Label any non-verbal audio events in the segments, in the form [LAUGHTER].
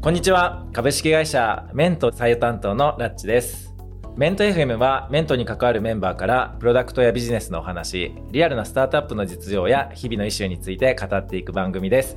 こんにちは。株式会社メント採用担当のラッチです。メント FM はメントに関わるメンバーからプロダクトやビジネスのお話、リアルなスタートアップの実情や日々のイシューについて語っていく番組です。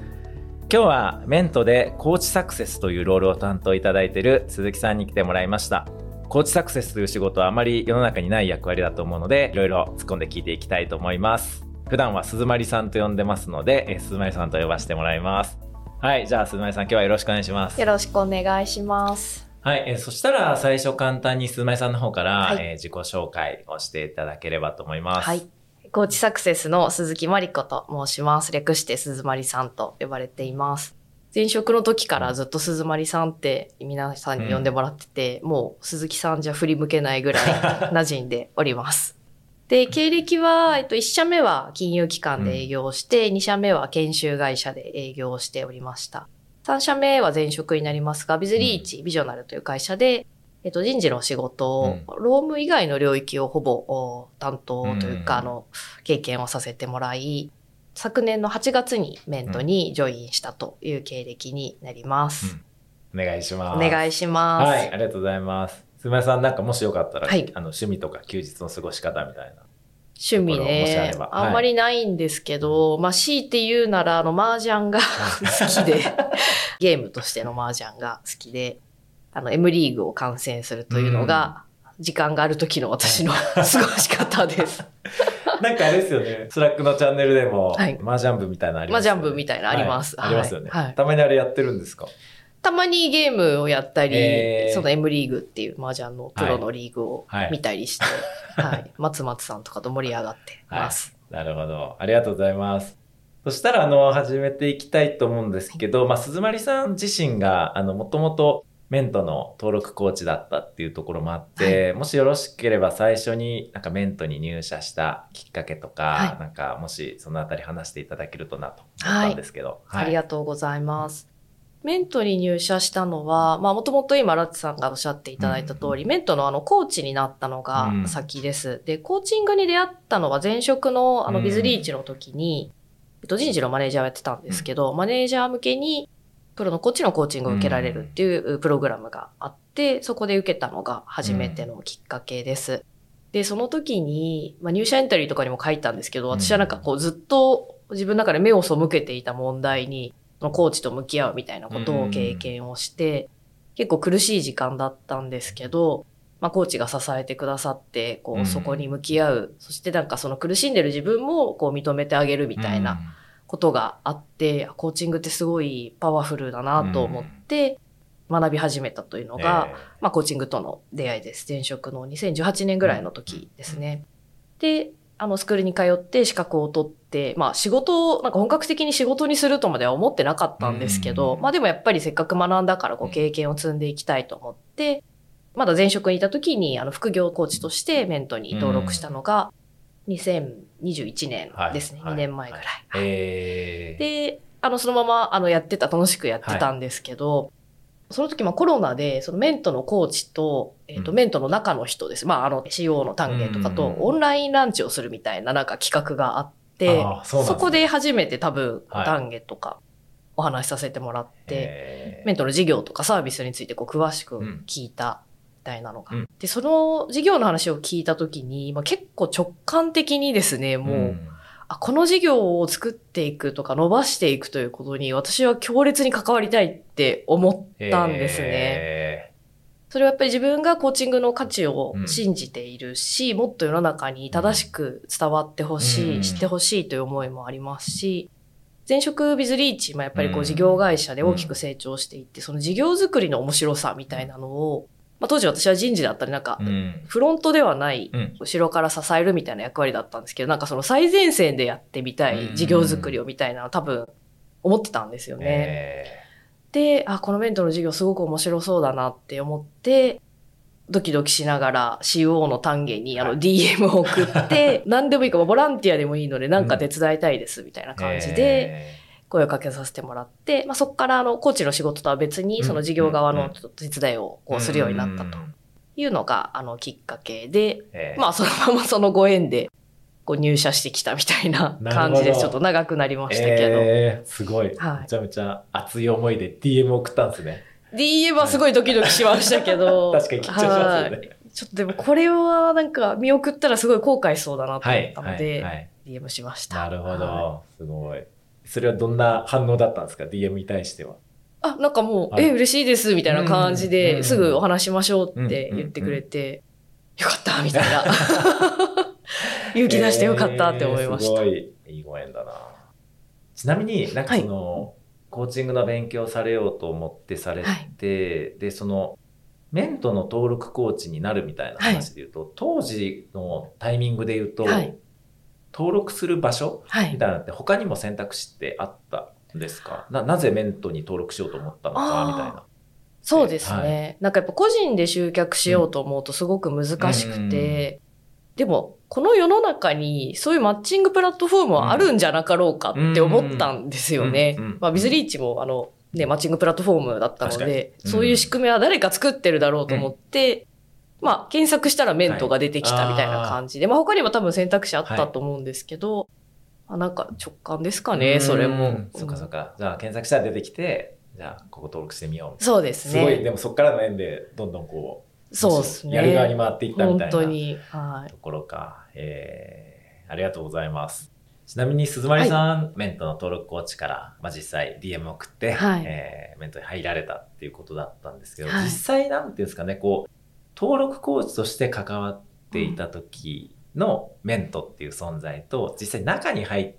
今日はメントでコーチサクセスというロールを担当いただいている鈴木さんに来てもらいました。コーチサクセスという仕事はあまり世の中にない役割だと思うので、いろいろ突っ込んで聞いていきたいと思います。普段は鈴まりさんと呼んでますので、鈴まりさんと呼ばせてもらいます。はい、じゃあ鈴まりさん今日はよろしくお願いします。よろしくお願いします。はい、えーそしたら最初簡単に鈴まりさんの方から、はいえー自己紹介をしていただければと思います。はい。コーチサクセスの鈴木まりこと申します。略して鈴まりさんと呼ばれています。前職の時からずっと鈴まりさんって皆さんに呼んでもらってて、もう鈴木さんじゃ振り向けないぐらい馴染んでおります。で、経歴は、えっと、1社目は金融機関で営業して、2社目は研修会社で営業しておりました。3社目は前職になりますが、ビズリーチ、ビジョナルという会社で、えっと、人事の仕事を、労務以外の領域をほぼお担当というか、うんあの、経験をさせてもらい、昨年の8月にメントにジョインしたという経歴になります。お願いします。お願いします。はい、ありがとうございます。鈴まりさんなんかもしよかったら、はいあの趣味とか休日の過ごし方みたいな。趣味ね。あんまりないんですけど、まあ、強いて言うなら、あの、麻雀が [LAUGHS] 好きで、ゲームとしての麻雀が好きで、あの、M リーグを観戦するというのが、時間がある時の私の過ごし方です。[LAUGHS] なんかあれですよね、 Slack のチャンネルでも、はい。麻雀部みたいなのありますよね。麻雀部みたいなのあります。はい。ありますよね、はいはいたまにあれやってるんですか？たまにゲームをやったり、えーその M リーグっていう麻雀のプロのリーグをはい見たりして、[LAUGHS] はい、松松さんとかと盛り上がってます。なるほど。ありがとうございます。そしたら、あの、始めていきたいと思うんですけど、まあ、鈴まりさん自身が、あの、もともとメントの登録コーチだったっていうところもあって、もしよろしければ最初になんかメントに入社したきっかけとか、はいなんかもしそのあたり話していただけるとなと思ったんですけど。ありがとうございます。メントに入社したのは、まあもともと今ラッツさんがおっしゃっていただいた通り、メントのあのコーチになったのがうん。先です。で、コーチングに出会ったのは前職のあうん。のビズリーチの時に、えっと人事のマネージャーをやってたんですけど、マネージャー向けにプロのコーチのコーチングを受けられるっていうプログラムがあって、そこで受けたのが初めてのきっかけです。で、その時に、まあ、入社エントリーとかにも書いたんですけど、私はなんかこうずっと自分の中で目を背けていた問題に、そのコーチと向き合うみたいなことを経験をして、結構苦しい時間だったんですけど、まあ、コーチが支えてくださって、こうそこに向き合う。そしてなんかその苦しんでる自分も、こう、認めてあげるみたいなことがあって、コーチングってすごいパワフルだなと思って、学び始めたというののが、まあ、コーチングとの出会いです。前職の2018年ぐらいの時ですね。で、あの、スクールに通って資格を取って、まあ、仕事を、なんか本格的に仕事にするとまでは思ってなかったんですけど、うんまあでもやっぱりせっかく学んだから、こう、経験を積んでいきたいと思って、まだ前職にいた時に、あの、副業コーチとしてメントに登録したのが、2021年ですね。はい2年前ぐらい。えー、で、あの、そのまま、あの、やってた、楽しくやってたんですけど、その時、まあコロナで、そのメントのコーチと、えっ、と、うん。メントの中の人です。まあ、あの、CO の単元とかとうん、オンラインランチをするみたいな、なんか企画があって、そね。そこで初めて多分、はい。単元とか、お話しさせてもらって、えー。メントの事業とかサービスについてこう詳しく聞いたみたいなのが。うん。で、その事業の話を聞いた時に、まあ、結構直感的にですね、もう、んあ、この事業を作っていくとか伸ばしていくということに私は強烈に関わりたいって思ったんですね。えそれはやっぱり自分がコーチングの価値をうん。信じているし、もっと世の中に正しく伝わってほしい、うん。知ってほしいという思いもありますし、前職ビズリーチもやっぱりこううん。事業会社で大きく成長していって、その事業作りの面白さみたいなのを、まあ、当時私は人事だったりなんかフロントではないうん。後ろから支えるみたいな役割だったんですけど、なんかその最前線でやってみたうん。い事業作りをみたいなの多分思ってたんですよね。え。で、あ、このメントの授業すごく面白そうだなって思って、ドキドキしながら CO の単元にあのはい。DM を送って、[LAUGHS] 何でもいいか、ボランティアでもいいのでなんか手伝いたいですみたいなー感じでえ声をかけさせてもらって、まあ、そこからあのコーチの仕事とは別にその事業側のちょっと手伝いをこーうするようになったというのがあのきっかけで、えーまあそのままそのご縁でこう入社してきたみたいな感じです。ちょっと長くなりましたけど。えーすごい、はいめちゃめちゃ熱い思いで DM 送ったんですね。DM はすごいドキドキしましたけど。[LAUGHS] 確かに緊張しますよね。ちょっとでもこれはなんか見送ったらすごい後悔しそうだなと思ったので、はいはい DM しました。なるほはいど。すごい。それはどんな反応だったんですか ?DM に対しては。あ、なんかもう、はいえ、嬉しいです、みたいな感じうんで、うんすぐお話しましょうって言ってくれて、よかった、みたいな。[LAUGHS] 勇気出してよかったって思いました。えーすごい、いいご縁だな。ちなみになんかその、コーチングの勉強されようと思ってされて、で、その、メントの登録コーチになるみたいな話で言うと、当時のタイミングで言うと、はい登録する場所はいみ。たいなのって他にも選択肢ってあったんですか？ななぜメントに登録しようと思ったのかみたいな。そうですね。なんかやっぱ個人で集客しようと思うとすごく難しくて、でも、この世の中にそういうマッチングプラットフォームはあるんじゃなかろうかって思ったんですよねうんうん。まあ、ビズリーチもあの、ね、マッチングプラットフォームだったので、うんそういう仕組みは誰か作ってるだろうと思って、まあ、検索したらメントが出てきたみたいな感じで、まあ、他にも多分選択肢あったと思うんですけど、あなんか直感ですかね、それもうん。そっかそっか。じゃあ検索したら出てきて、じゃあここ登録してみよう。そうですすごい、ね。でもそこからの縁でどんどんこう、そうですね。やる側に回っていったみ本たいな当に。はい。ところか。えー、ありがとうございます。ちなみに鈴丸さん、メントの登録コーチから、まあ、実際 DM 送って、はいえーメントに入られたっていうことだったんですけど、はい実際なんていうんですかね、こう、登録コーチとして関わっていた時のメントっていう存在と、実際中に入っ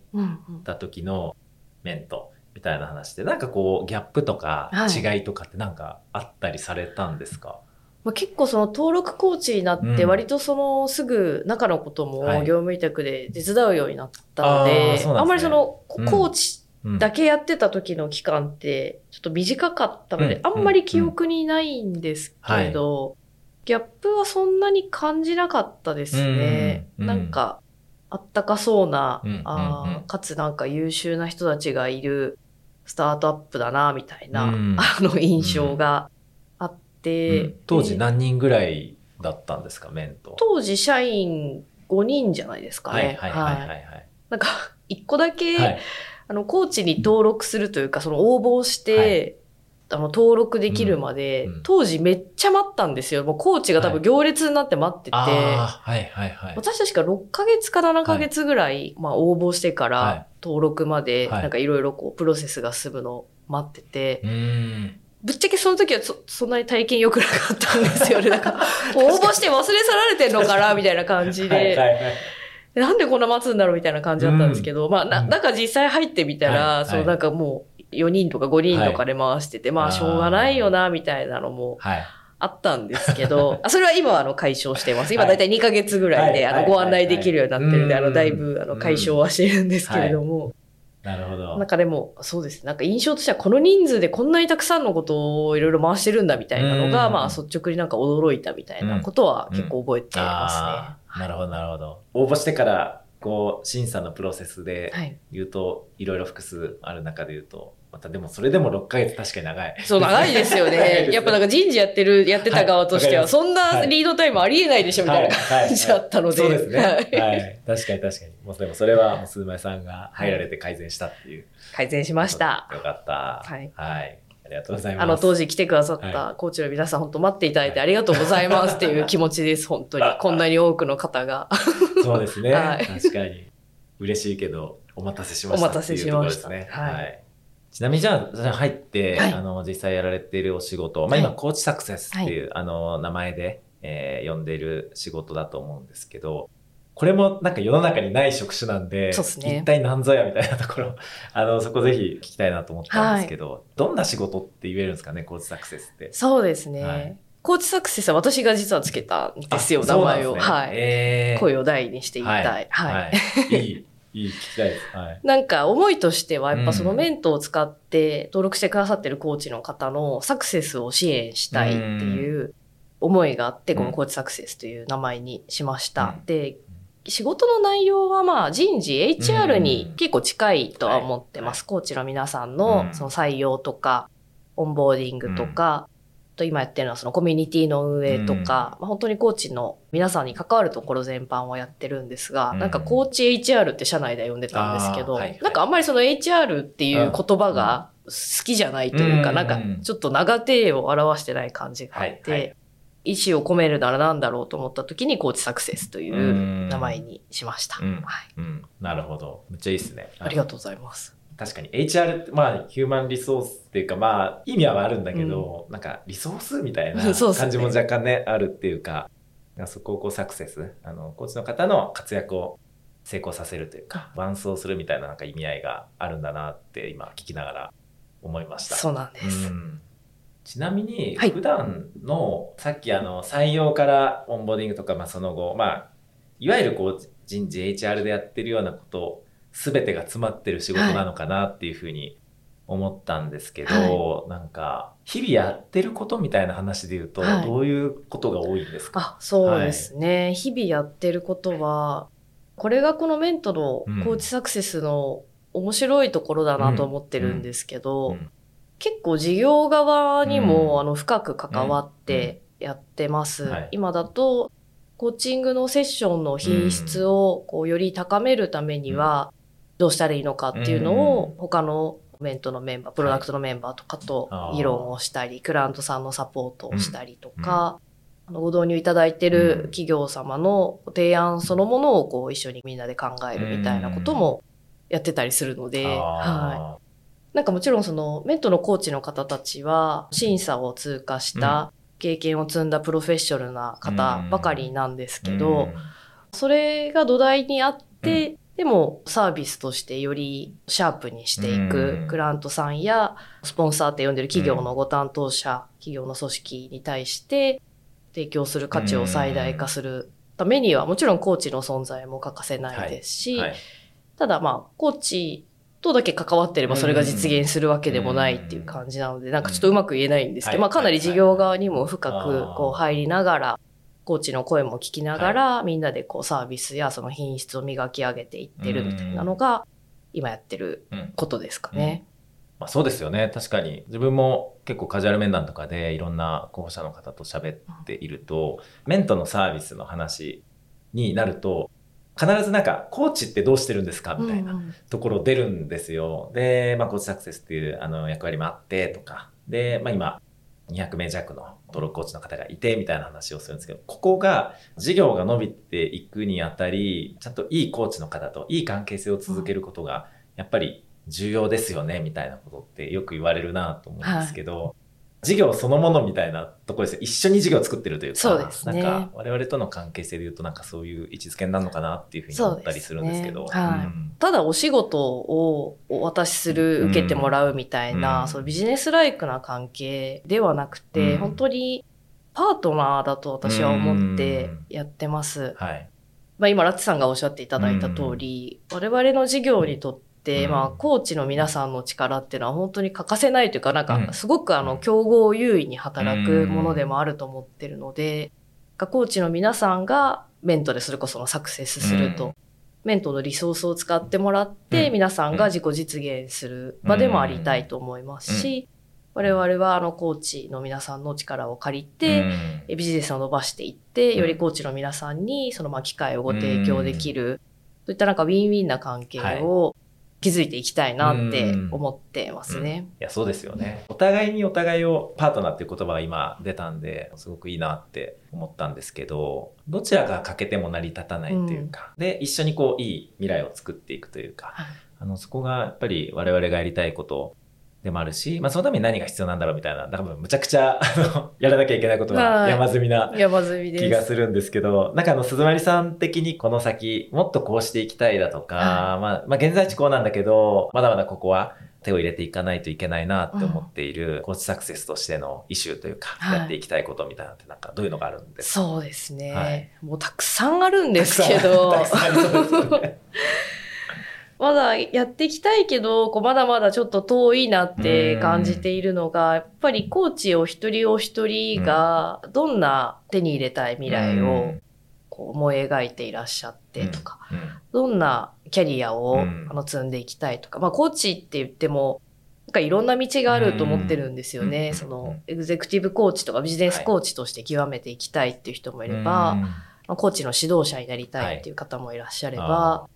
た時のメントみたいな話で、なんかこう、ギャップとかはい。違いとかってなんかあったりされたんですか、まあ、結構その登録コーチになってうん。割とそのすぐ中のこともはい。業務委託で手伝うようになったので、そうなんですね。あんまりそのコーチうん。だけやってた時の期間ってちょっと短かったので、うん。あんまり記憶にないんですけど、ギャップはそんなに感じなかったですね。うんなんか、あったかそうな、うんあーうん。うんかつなんか優秀な人たちがいるスタートアップだな、みたいな、うん。あの印象があって、うん。当時で何人ぐらいだったんですか、メント。当時社員5人じゃないですかね。はいはいはいはい。はい。なんか、一個だけ、はい。あの、コーチに登録するというか、その応募して、あの、登録できるまで、うんうん当時めっちゃ待ったんですよ。もうコーチが多分行列になって待ってて、ああ、はいはいはい。私確か6ヶ月か7ヶ月ぐらい、まあ応募してかはいら登録まで、はいなんかいろいろこう、プロセスが進むのを待ってて。ぶっちゃけその時はそそんなに体験良くなかったんですよね。[LAUGHS] なんか、応募して忘れ去られてんのかなみたいな感じで。はいはいはい。なんでこんな待つんだろうみたいな感じだったんですけど、まあ、な、うんなんか実際入ってみたら、はいそのなんかもう4人とか5人とかで回してて、まあーあしょうがないよな、みたいなのもはい。あったんですけど、[LAUGHS] あそれは今はあの解消してます。今はいだいたい2ヶ月ぐらいで、はいあのご案内できるようになってるんで、はいあのだいぶあの解消はしてるんですけれども、なるほど。なんかでも、そうですね。なんか印象としてはこの人数でこんなにたくさんのことをいろいろ回してるんだみたいなのが、うんまあ率直になんか驚いたみたいなことは結構覚えてますああ、なるほどなるほど。応募してから、こう、審査のプロセスね。ではい。言うと、いろいろ複数ある中で言うと、またでもそれでも6ヶ月確かに長い。そう、長いですよねやっぱなんか人事やってる、やってた側としては、はいそんなリードタイムありえないでしょ、みたいなはい感じだったので。そうですね。ははいい。確かに確かに。もうでもそれは、もう鈴前さんが入られて改善したっていう。改善しました。よかった。はい。はい。ありがとうございます。あの、当時来てくださっはたコーチの皆さん、本当待っていただいてありがとうございますっていう気持ちです、本当に。[LAUGHS] こんなに多くの方が。そうですね。[LAUGHS] はい確かに。嬉しいけど、お待たせしましたお待たせしました。はいちなみにじゃあ、入って、はいあの、実際やられているお仕事、まあはい今、コーチサクセスっていう、あの、名前で、えー呼んでいる仕事だと思うんですけど、これもなんか世の中にない職種なんで、そうっすね一体何ぞやみたいなところ、[LAUGHS] あの、そこぜひ聞きたいなと思ったんですけど、どんな仕事って言えるんですかね、コーチサクセスって？そうですね。はいコーチサクセスは私が実はつけたんですよ、あ名前を。はい。えー声を大にして言いたい。はい。はい。いい、いい、聞きたいです。はい。なんか思いとしては、やっぱそのうんメントを使って登録してくださってるコーチの方のサクセスを支援したいっていう思いがあって、うんこのコーチサクセスという名前にしました。うんで、仕事の内容はまあ人事、HR に結構近いとは思ってます。コーチの皆さんのうんその採用とか、オンボーディングとか、あと今やってるのはそのコミュニティの運営とか、まあ、本当にコーチの皆さんに関わるところ全般をやってるんですが、うんなんかコーチ HR って社内で呼んでたんですけど、はいはいなんかあんまりその HR っていう言葉が好きじゃないというか、うんなんかちょっと長手を表してない感じがあって、はいはい意思を込めるなら何だろうと思った時にコーチサクセスという名前にしました。うんはい。うん。なるほど。めっちゃいいですね。ありがとうございます。確かに HR って、まあ、ヒューマンリソースっていうか、まあ、意味はあるんだけど、なんか、リソースみたいな [LAUGHS] 感じも若干ね、あるっていうか、そこをこうサクセス、あの、コーチの方の活躍を成功させるというか、伴走するみたいななんか意味合いがあるんだなって今聞きながら思いました。そうなんです。うん。ちなみに、はい。普段の、さっきあの、採用からオンボーディングとか、まあその後、まあ、いわゆるこう、人事 HR でやってるようなこと、すべてが詰まってる仕事なのかなっていうふうに思ったんですけど、なんか、日々やってることみたいな話で言うと、はい。どういうことが多いんですか？あ、そうですね。日々やってることは、これがこのメントのコーチサクセスの面白いところだなと思ってるんですけど、うん。結構事業側にも、うん。あの深く関わってやってます。はい。今だと、コーチングのセッションの品質をこうより高めるためには、どうしたらいいのかっていうのを、他のメントのメンバー、プロダクトのメンバーとかとはい。議論をしたり、クライアントさんのサポートをしたりとか、あのご導入いただいてる企業様の提案そのものをこう一緒にみんなで考えるみたいなこともやってたりするので、はい。あなんかもちろんそのメントのコーチの方たちは審査を通過した経験を積んだプロフェッショナルな方ばかりなんですーけど、うん。それが土台にあって、でもサービスとしてよりシャープにしていうん。くクラントさんやスポンサーって呼んでる企業のご担当者、企業の組織に対して提供する価値を最大化する。ためにはもちろんコーチの存在も欠かせないですし、はい。ただまあ、コーチとだけ関わってればそれが実現するわけでもないっていう感じなので、なんかちょっとうまく言えないんですけど、はい。まあかなり事業側にも深はいくこう入りながら、コーチの声も聞きながら、みんなでこうサービスやその品質を磨き上げていってるみたいなのが、今やってるうんことですかね。まあ、そうですよね。確かに。自分も結構カジュアル面談とかでいろんな候補者の方と喋っているとメントのサービスの話になると必ずなんかコーチってどうしてるんですかみたいなうん。ところ出るんですよ。で、まあ、コーチサクセスっていうあの役割もあってとか。で、まあ、今200名弱の登録コーチの方がいてみたいな話をするんですけどここが事業が伸びていくにあたりちゃんといいコーチの方といい関係性を続けることがやっぱり重要ですよねみたいなことってよく言われるなと思うんですけど、事業そのものみたいなところですよ。一緒に事業を作ってるというかそうですね。なんか我々との関係性で言うとなんかそういう位置づけになるのかなっていうふうに思ったりするんですけど。ね。はい。うんただお仕事をお渡しする、受けてもらうみたいな、うん。そのビジネスライクな関係ではなくて、うん。本当にパートナーだと私は思ってやってます。はい。まあ、今、ラッツさんがおっしゃっていただいた通り、我々の事業にとって、うん。まあ、コーチの皆さんの力っていうのは本当に欠かせないというか、なんうん。か、すごくあの、競合優位に働くものでもあると思ってるので、コーチの皆さんがメントでそれこそのサクセスすると、うんメントのリソースを使ってもらって、うん。皆さんが自己実現する場でもありたいと思いますし、我々はあの、コーチの皆さんの力を借りて、うん。えビジネスを伸ばしていって、うん。よりコーチの皆さんにそのまあ機会をご提供できる、そういったなんかウィンウィンな関係を築いていきたいなって思ってますね。いや、そうですよね。お互いにお互いをパートナーっていう言葉が今出たんで、すごくいいなって思ったんですけど、どちらが欠けても成り立たないというか、で、一緒にこう、いい未来を作っていくというか、はい。あの、そこがやっぱり我々がやりたいことでもあるし、まあそのために何が必要なんだろうみたいな、多分むちゃくちゃ、あの、[LAUGHS] やらなきゃいけないことがはい。山積みな山積みです。気がするんですけど、なんかあの、鈴まりさん的にこの先、もっとこうしていきたいだとか、はまあ、まあ、現在地こうなんだけど、まだまだここは手を入れていかないといけないなって思っている、コーチサクセスとしてのイシューというか、はい。やっていきたいことみたいなのってなんかどういうのがあるんですか？そうですね、はいもうたくさんあるんですけどまだやっていきたいけど、こうまだまだちょっと遠いなって感じているのが、やっぱりコーチお一人お一人がどんな手に入れたい未来をこう思い描いていらっしゃってとか、うん。どんなキャリアを、うん。あの積んでいきたいとか、まあコーチって言っても、なんかいろんな道があると思ってるんですよね。うん。そのエグゼクティブコーチとかビジネスコーチとして極めていきたいっていう人もいれば、うん。まあコーチの指導者になりたいっていう方もいらっしゃれば、は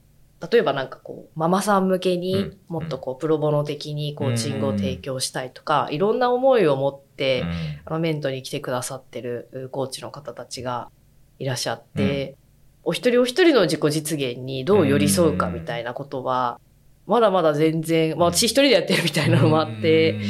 例えばなんかこう、ママさん向けにうん。もっとこう、プロボノ的にコーチングを提供したいとか、いろんな思いを持って、あのメントに来てくださってるうコーチの方たちがいらっしゃって、お一人お一人の自己実現にどう寄り添うかみたいなことは、まだまだ全然、まあ私一人でやってるみたいなのもあって、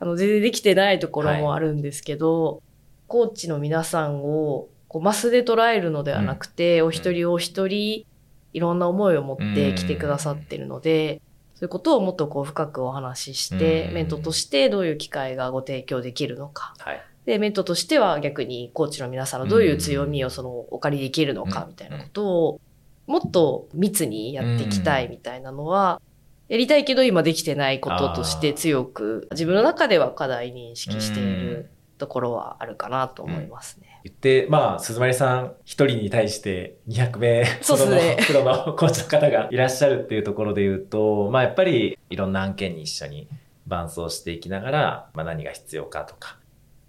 あの全然できてないところもあるんですけど、コーチの皆さんをこうマスで捉えるのではなくて、お一人お一人いろんな思いを持って来てくださってるので、そういうことをもっとこう深くお話しして、うん。メントとしてどういう機会がご提供できるのか。はい。で、メントとしては逆にコーチの皆さんのどういう強みをそのお借りできるのかうんみたいなことをもっと密にやっていきたいみたいなのは、やりたいけど今できてないこととして強く自分の中では課題認識しているところはあるかなと思いますね。言って、まあ、鈴丸さん一人に対して200名 [LAUGHS] そうっすねプロのプロのコーチの方がいらっしゃるっていうところで言うと、まあやっぱりいろんな案件に一緒に伴走していきながら、まあ何が必要かとか。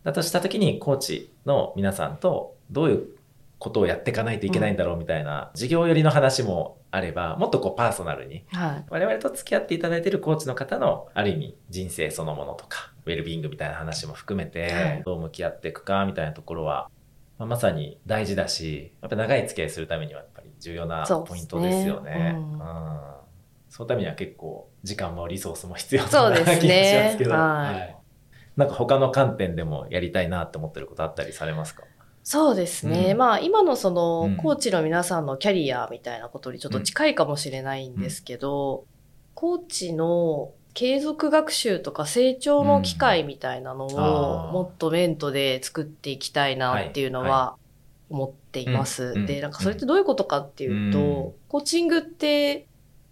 だとした時にコーチの皆さんとどういうことをやっていかないといけないんだろうみたいな、事業寄りの話もあれば、もっとこうパーソナルにはい。我々と付き合っていただいているコーチの方のある意味人生そのものとかウェルビーイングみたいな話も含めはてい。どう向き合っていくかみたいなところは、まあ、まさに大事だしやっぱ長い付き合いするためにはやっぱり重要なポイントですよね。そのためには結構時間もリソースも必要そうですね。な気がしますけど、はい。なんか他の観点でもやりたいなって思ってることあったりされますか？そうですね。うん。まあ今のその、うん。コーチの皆さんのキャリアみたいなことにちょっと近いかもしれないんですけど、コーチの継続学習とか成長の機会みたいなのをもっとメントで作っていきたいなっていうのは思っています。うん。で、なんかそれってどういうことかっていうと、うん。コーチングって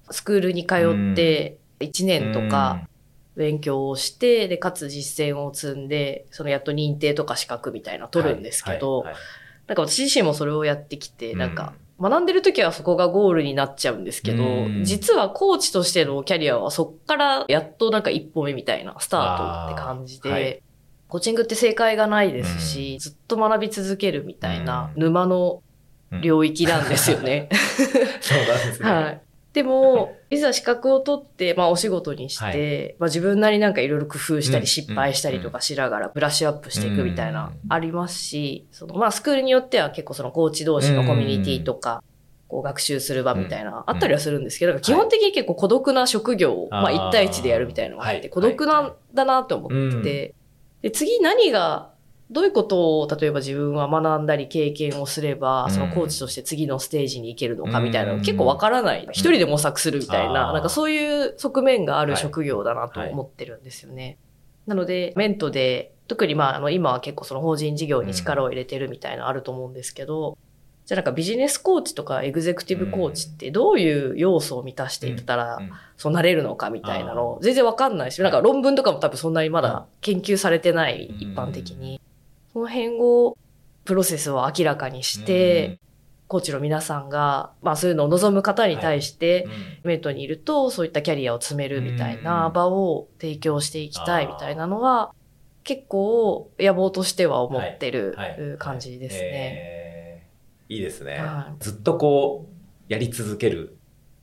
スクールに通って1年とか勉強をして、で、かつ実践を積んで、そのやっと認定とか資格みたいな取るんですけど、はいはい。はいなんか私自身もそれをやってきて、うん。なんか、学んでる時はそこがゴールになっちゃうんですけど、うん。実はコーチとしてのキャリアはそっからやっとなんか一歩目みたいなスタートって感じで、コーチングって正解がないですし、ずっと学び続けるみたいな沼の領域なんですよね。[LAUGHS] そうなんですね。[LAUGHS] はい。でも、いざ資格を取って、まあお仕事にして、はい。まあ自分なりなんかいろいろ工夫したうん。り失敗したりとかしながらブラッシュアップしていくみたいなうん。ありますし、そのまあスクールによっては結構そのコーチ同士のコミュニティとか、こう学習する場みたいな、あったりはするんですけど、基本的に結構孤独な職業を、まああー1対1でやるみたいなのがあって、はい。孤独なんだなと思ってて、で、次何が、どういうことを、例えば自分は学んだり経験をすれば、うん。そのコーチとして次のステージに行けるのかみたいなのうん。結構わからない。一人で模索するみたいな、なんかそういう側面があるはい職業だなと思ってるんですよね。なので、メントで、特にまあ、あの、今は結構その法人事業に力を入れてるみたいなのあると思うんですけど、じゃあなんかビジネスコーチとかエグゼクティブコーチってどういう要素を満たしていったらうん。そうなれるのかみたいなの全然わかんないし、なんか論文とかも多分そんなにまだ研究されてない、うん。一般的に。その辺を、プロセスを明らかにして、コーチの皆さんが、まあそういうのを望む方に対して、メントにいると、そういったキャリアを積めるみたいな場を提供していきたいみたいなのは、結構野望としては思ってる感じですね。えー。いいですね、はい。ずっとこうやり続ける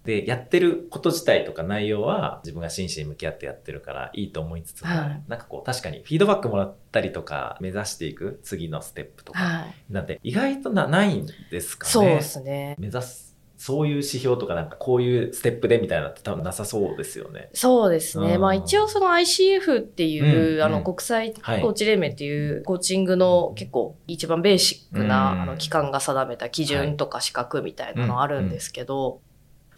でやってること自体とか内容は自分が真摯に向き合ってやってるからいいと思いつつも、はいなんかこう確かにフィードバックもらったりとか目指していく次のステップとか、はい。なんて意外となないんですかねそうですね。目指すそういう指標とかなんかこういうステップでみたいなのって多分なさそうですよね。そうですね。うんまあ一応その ICF っていう、うんうんあの国際コはいーチ連盟っていうコーチングの結構一番ベーシックな、うんあの機関が定めた基準とか資格みたいなのあるんですけど、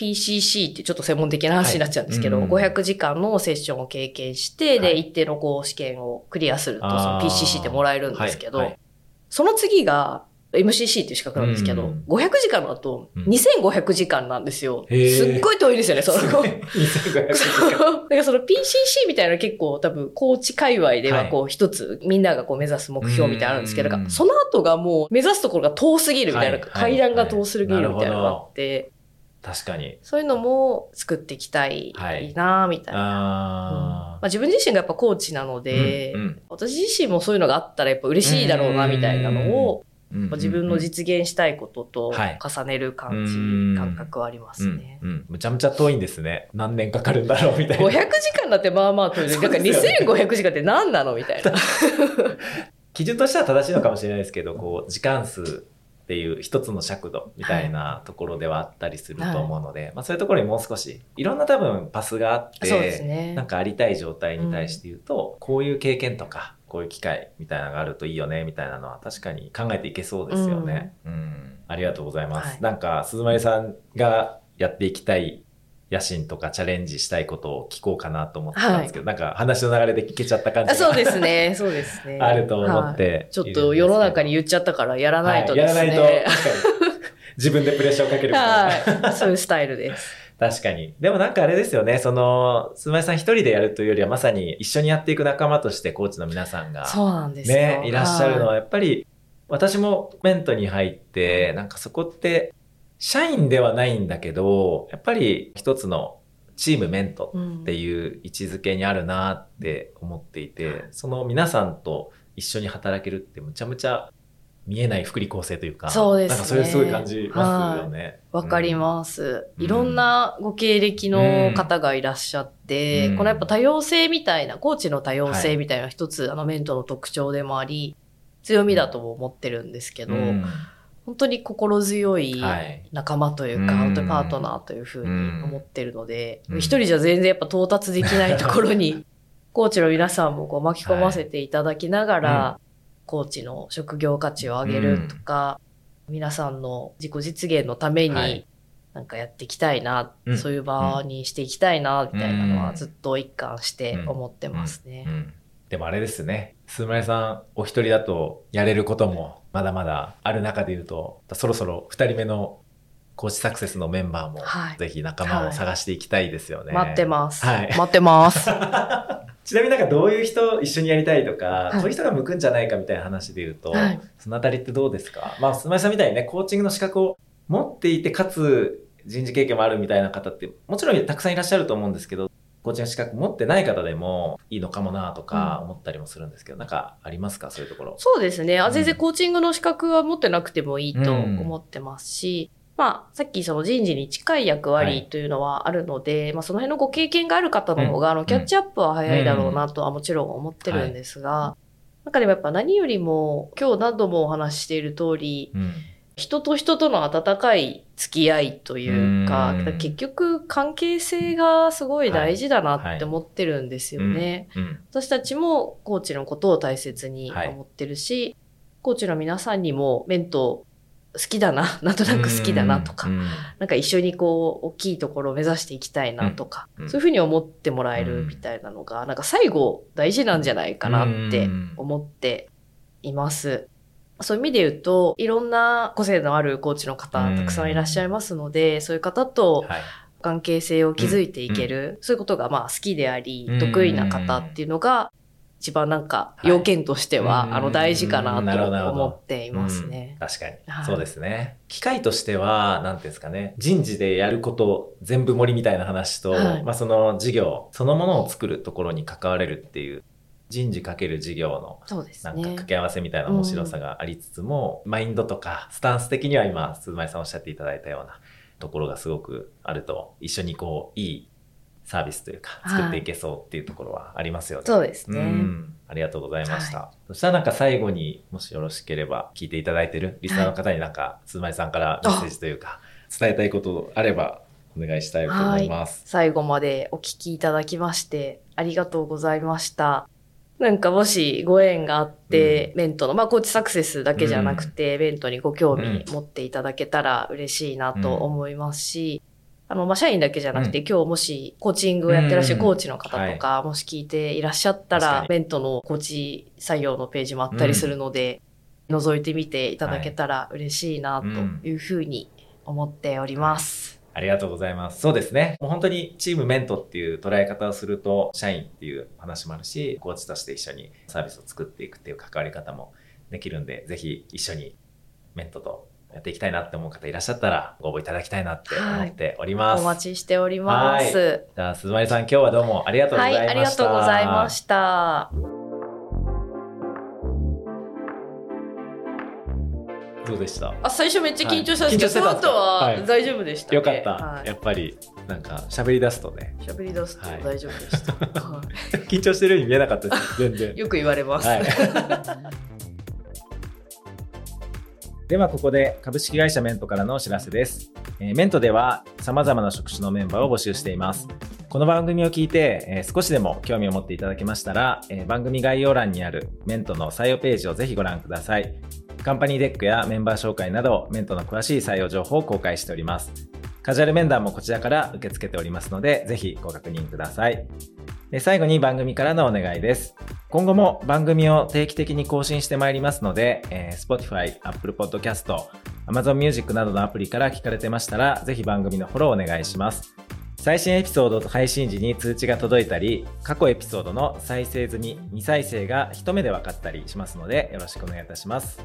PCC ってちょっと専門的な話になっちゃうんですけど、はい。うん500時間のセッションを経験して、はい。で、一定のこう試験をクリアすると、その PCC ってもらえるんですけど、その次が MCC っていう資格なんですけど、うん500時間だとうん。2500時間なんですよ。へー。すっごい遠いですよね、その。2500そう。だからその PCC みたいな結構多分、コーチ界隈ではこう一つみんながこう目指す目標みたいなのあるんですけど、うん。その後がもう目指すところが遠すぎるみたいな、はい。階段が遠すぎるみたいなのがあって、確かに。そういうのも作っていきたいはいなみたいな。うんあまあ、自分自身がやっぱコーチなので、うんうん私自身もそういうのがあったらやっぱ嬉しいだろうなみたいなのをうんうん自分の実現したいこととはい重ねる感じ、うん感覚はありますね。うんうんむちゃむちゃ遠いんですね。何年かかるんだろうみたい500な。時間だってまあまあ取る。だからそうですよね2500時間って何なの？みたいな。[LAUGHS] 基準としては正しいのかもしれないですけど、こう、時間数っていう一つの尺度みたいなところではあったりすると思うので、まあそういうところにもう少し、いろんな多分パスがあって、ねなんかありたい状態に対して言うと、こういう経験とか、こういう機会みたいなのがあるといいよね、みたいなのは確かに考えていけそうですよね。うん。ありがとうございます。はいなんか、鈴丸さんがやっていきたい野心とかチャレンジしたいことを聞こうかなと思ってたんですけど、なんか話の流れで聞けちゃった感じがあそうですね。[LAUGHS] そうですね。あると思っはいて、ちょっと世の中に言っちゃったからやらないとですね。はい、やらないと、確かに。自分でプレッシャーをかけるみたいな。はい。そういうスタイルです。[LAUGHS] 確かに。でもなんかあれですよね、その、すまやさん一人でやるというよりは、まさに一緒にやっていく仲間としてコーチの皆さんが、そうなんですよ。ね、いらっしゃるのはは、やっぱり、私もメントに入って、なんかそこって、社員ではないんだけど、やっぱり一つのチームメントうんっていう位置づけにあるなって思っていて、その皆さんと一緒に働けるってむちゃむちゃ見えない福利厚生というか、そうですね。なんかそれすごい感じますよね。わかりす。ます。うん。いろんなご経歴の方がいらっしゃって、うん。このやっぱ多様性みたいな、コーチの多様性みたいな一つ、あのメントの特徴でもあり、強みだとも思ってるんですけど、うん本当に心強いはい。仲間というか、うん。本当にパートナーというふうに思ってるので、うん。一人じゃ全然やっぱ到達できないところに、[LAUGHS] コーチの皆さんもこう巻き込ませていただきながら、コーチの職業価値を上げるとか、皆さんの自己実現のためはい。に、なんかやっていきたいな、うん。そういう場にしていきたいな、みたいなのうん。はずっと一貫して思ってますね。うん。でもあれですね。すまやさん、お一人だとやれることもまだまだある中で言うと、そろそろ二人目のコーチサクセスのメンバーも、はいぜひ仲間を探していきたいですよね。待ってます。はい待ってます。[LAUGHS] ちなみになんかどういう人一緒にやりたいとか、はいこういう人が向くんじゃないかみたいな話で言うと、はいそのあたりってどうですか？まあ、すまやさんみたいにね、コーチングの資格を持っていて、かつ人事経験もあるみたいな方って、もちろんたくさんいらっしゃると思うんですけど、コーチング資格持ってない方でもいいのかもなとか思ったりもするんですけど、なんかありますか？そういうところ。そうですね。あ、うん。全然コーチングの資格は持ってなくてもいいと思ってますし、まあ、さっきその人事に近い役割というのはあるので、まあその辺のご経験がある方の方が、あの、キャッチアップは早いだろうなとはもちろん思ってるんですが、なんかでもやっぱ何よりも、今日何度もお話ししている通り、うん。人と人との温かい付き合いというか、うん。結局関係性がすごい大事だなって思ってるんですよね。うん。私たちもコーチのことを大切に思ってるし、コーチの皆さんにもメント好きだな、なんとなく好きだなとか、うんなんか一緒にこう、大きいところを目指していきたいなとか、うん。うん。そういうふうに思ってもらえるみたいなのが、なんか最後大事なんじゃないかなって思っています。そういう意味で言うと、いろんな個性のあるコーチの方、うん。たくさんいらっしゃいますので、そういう方とはい。関係性を築いていける、そういうことがまあ好きでありうん、得意な方っていうのが、一番なんかはい要件としては、うんあの大事かなと思っていますね。うん。確かに、はい。そうですね。機会としては、なんていうんですかね、人事でやること全部盛りみたいな話と、はい。まあその事業そのものを作るところに関われるっていう、人事かける事業のそうですなんかね。掛け合わせみたいな面白さがありつつも、マインドとかスタンス的には今、鈴前さんおっしゃっていただいたようなところがすごくあると、一緒にこう、いいサービスというか、作っていけそうっていうところはありますよね。そうですね。うん。ありがとうございました。そしたらなんか最後にもしよろしければ聞いていただいてるリスナーの方になんか、鈴前さんからメッセージというか、伝えたいことあればお願いしたいと思います。最後までお聞きいただきまして、ありがとうございました。なんかもしご縁があって、メントの、まあコーチサクセスだけじゃなくて、メントにご興味持っていただけたら嬉しいなと思いますし、あの、まあ社員だけじゃなくて、今日もしコーチングをやってらっしゃるコーチの方とか、もし聞いていらっしゃったらに、メントのコーチ採用のページもあったりするので、覗いてみていただけたら嬉しいなというふうに思っております。ありがとうございます。そうですね。もう本当にチームメントっていう捉え方をすると、社員っていう話もあるし、コーチとして一緒にサービスを作っていくっていう関わり方もできるんで、ぜひ一緒にメントとやっていきたいなって思う方いらっしゃったら、ご応募いただきたいなって思っております。お待ちしております。じゃあ、鈴丸さん、今日はどうもありがとうござはいい、ました。ありがとうございました。どうでしたあ最初めっちゃ緊張したんですけど、その後ははい大丈夫でしたね。よかった、はいやっぱりなんか喋り出すとね喋り出すと大丈夫でした。は [LAUGHS] 緊張してるように見えなかったです全然い [LAUGHS] よく言われます。はい [LAUGHS] ではここで株式会社メントからのお知らせです。えーメントでは様々な職種のメンバーを募集しています。この番組を聞いて、えー少しでも興味を持っていただけましたら、えー番組概要欄にあるメントの採用ページをぜひご覧ください。カンパニーデックやメンバー紹介など、メントの詳しい採用情報を公開しております。カジュアル面談もこちらから受け付けておりますので、ぜひご確認ください。で最後に番組からのお願いです。今後も番組を定期的に更新してまいりますので、えー Spotify、Apple Podcast、Amazon Music などのアプリから聞かれてましたら、ぜひ番組のフォローお願いします。最新エピソードと配信時に通知が届いたり、過去エピソードの再生済み、未再生が一目で分かったりしますので、よろしくお願いいたします。